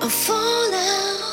I'm falling.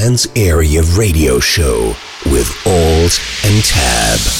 Trance Area Radio Show with Alt and Tab.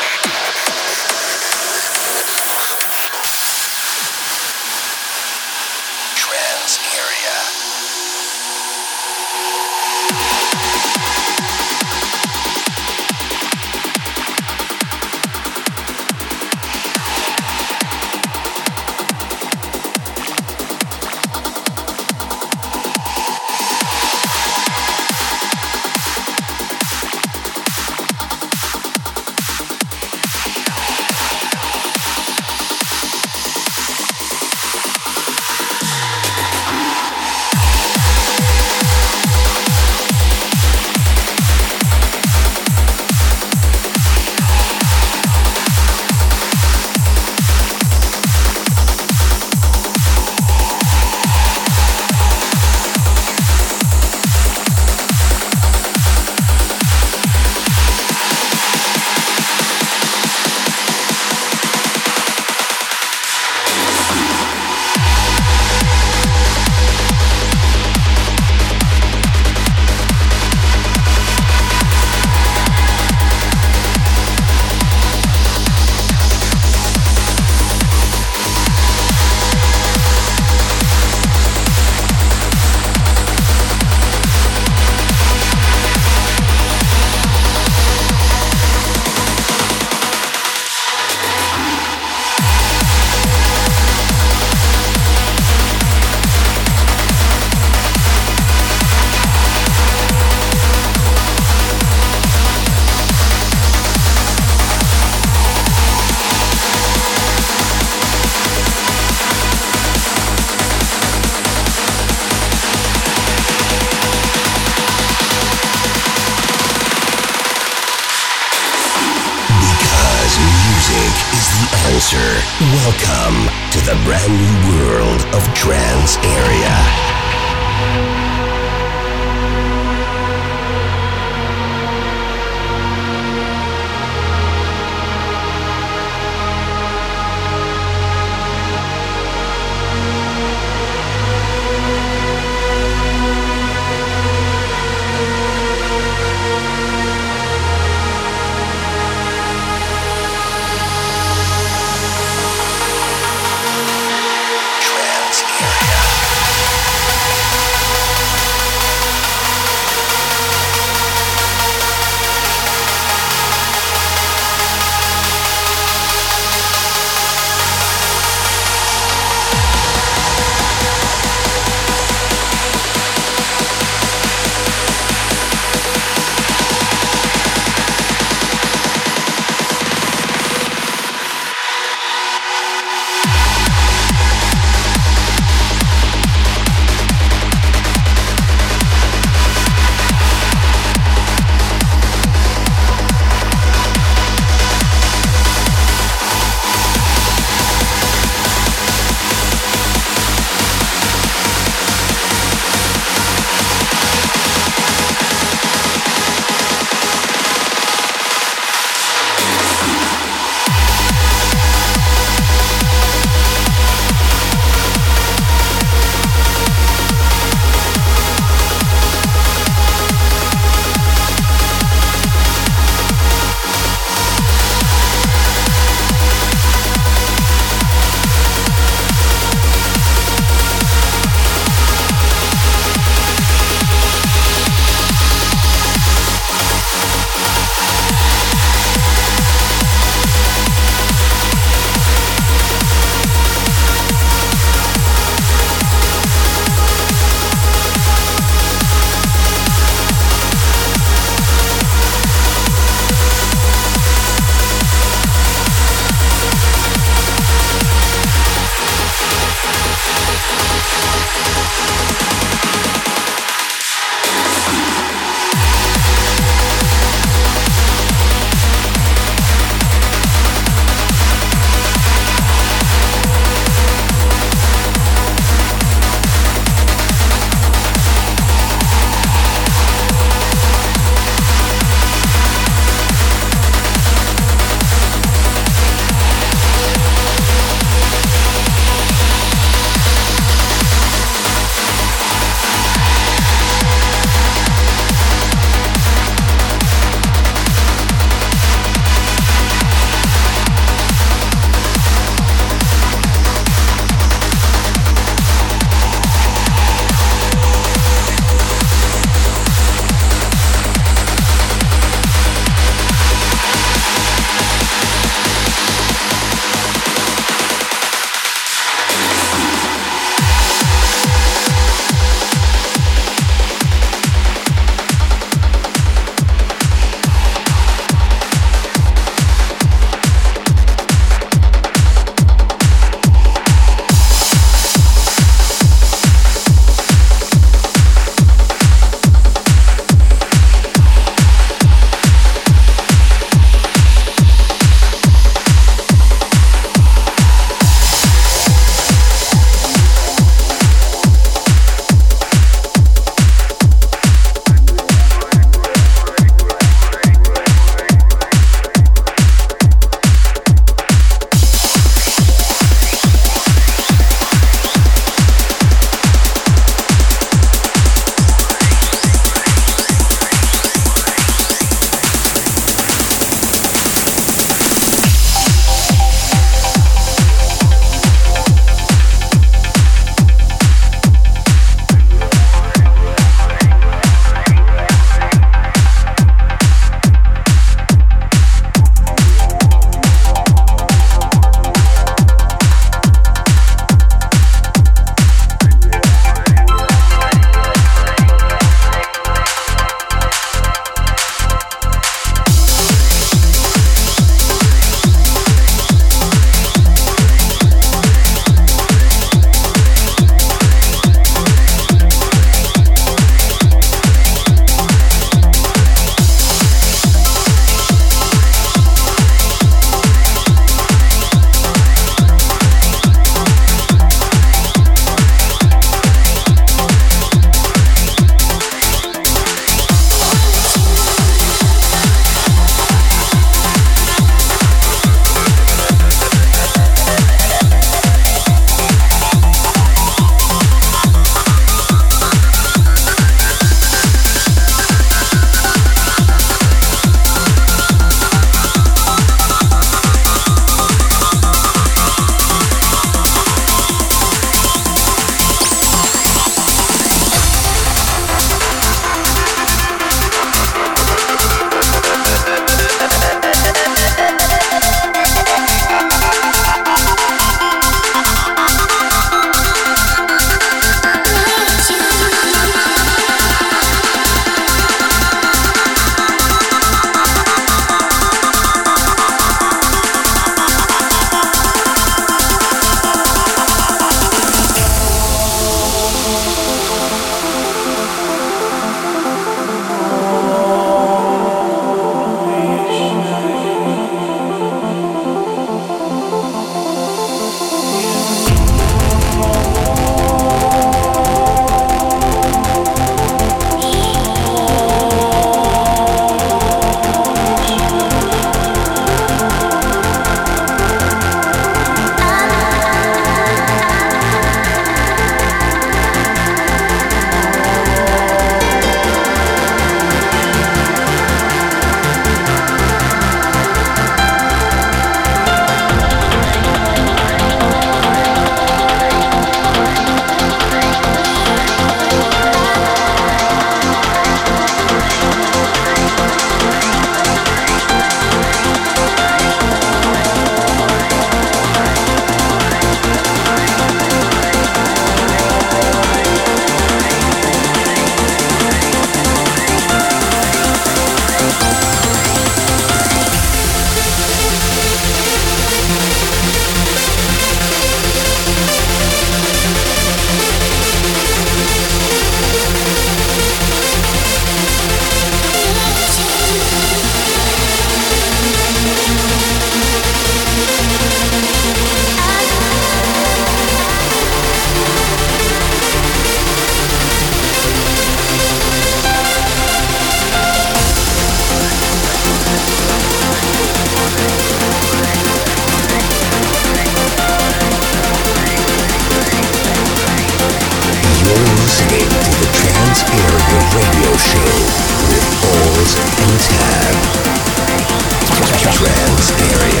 Balls